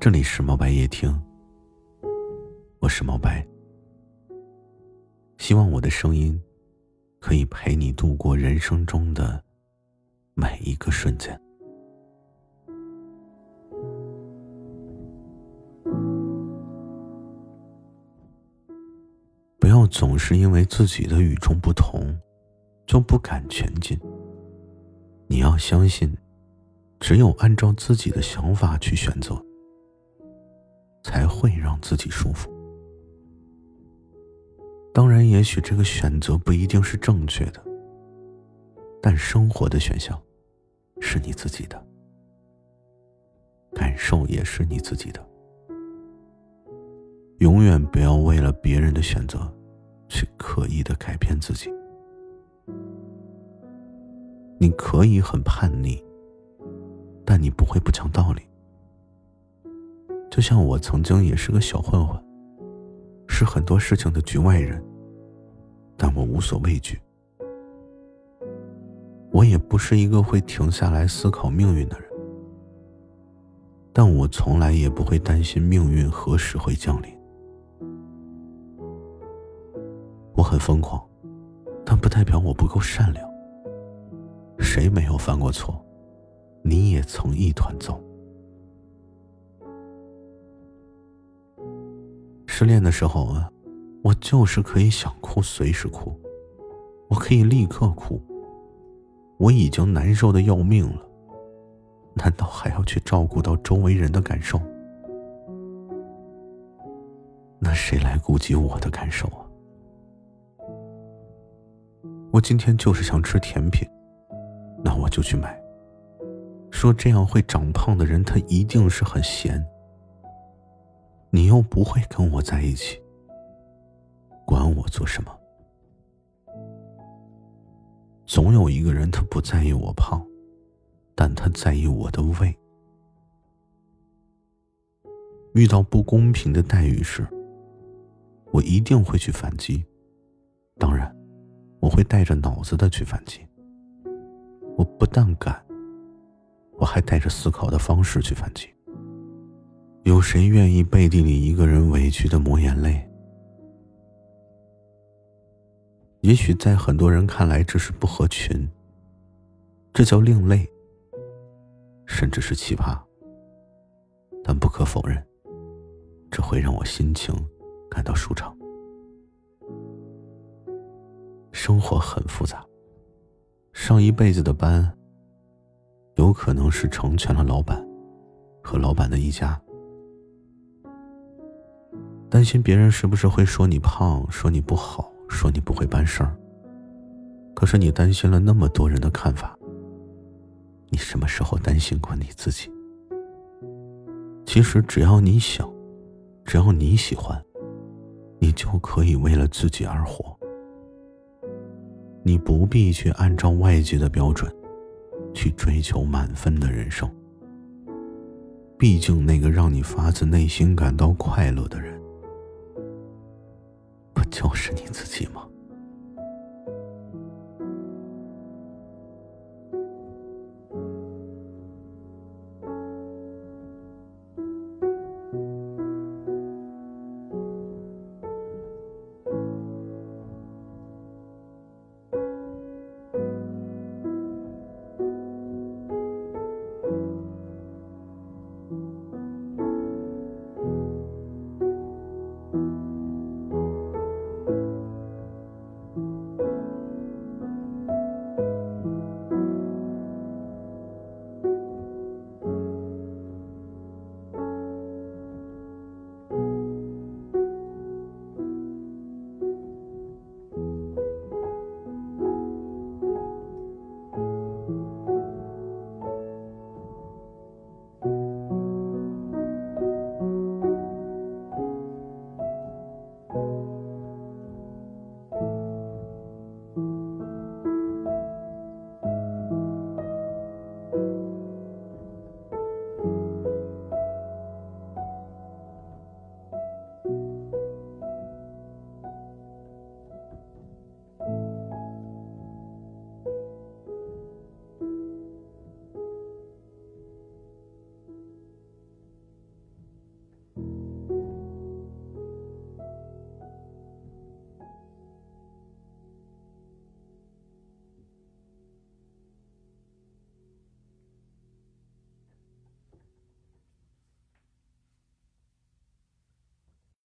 这里是毛白夜听，我是毛白。希望我的声音可以陪你度过人生中的每一个瞬间。不要总是因为自己的与众不同就不敢前进。你要相信，只有按照自己的想法去选择。才会让自己舒服。当然，也许这个选择不一定是正确的，但生活的选项是你自己的，感受也是你自己的。永远不要为了别人的选择，去刻意的改变自己。你可以很叛逆，但你不会不讲道理。就像我曾经也是个小混混，是很多事情的局外人，但我无所畏惧。我也不是一个会停下来思考命运的人，但我从来也不会担心命运何时会降临。我很疯狂，但不代表我不够善良。谁没有犯过错？你也曾一团糟。失恋的时候啊，我就是可以想哭随时哭，我可以立刻哭。我已经难受的要命了，难道还要去照顾到周围人的感受？那谁来顾及我的感受啊？我今天就是想吃甜品，那我就去买。说这样会长胖的人，他一定是很闲。你又不会跟我在一起，管我做什么？总有一个人，他不在意我胖，但他在意我的胃。遇到不公平的待遇时，我一定会去反击。当然，我会带着脑子的去反击。我不但敢，我还带着思考的方式去反击。有谁愿意背地里一个人委屈的抹眼泪？也许在很多人看来这是不合群，这叫另类，甚至是奇葩。但不可否认，这会让我心情感到舒畅。生活很复杂，上一辈子的班，有可能是成全了老板和老板的一家。担心别人是不是会说你胖，说你不好，说你不会办事儿。可是你担心了那么多人的看法，你什么时候担心过你自己？其实只要你想，只要你喜欢，你就可以为了自己而活。你不必去按照外界的标准，去追求满分的人生。毕竟那个让你发自内心感到快乐的人。就是你自己吗？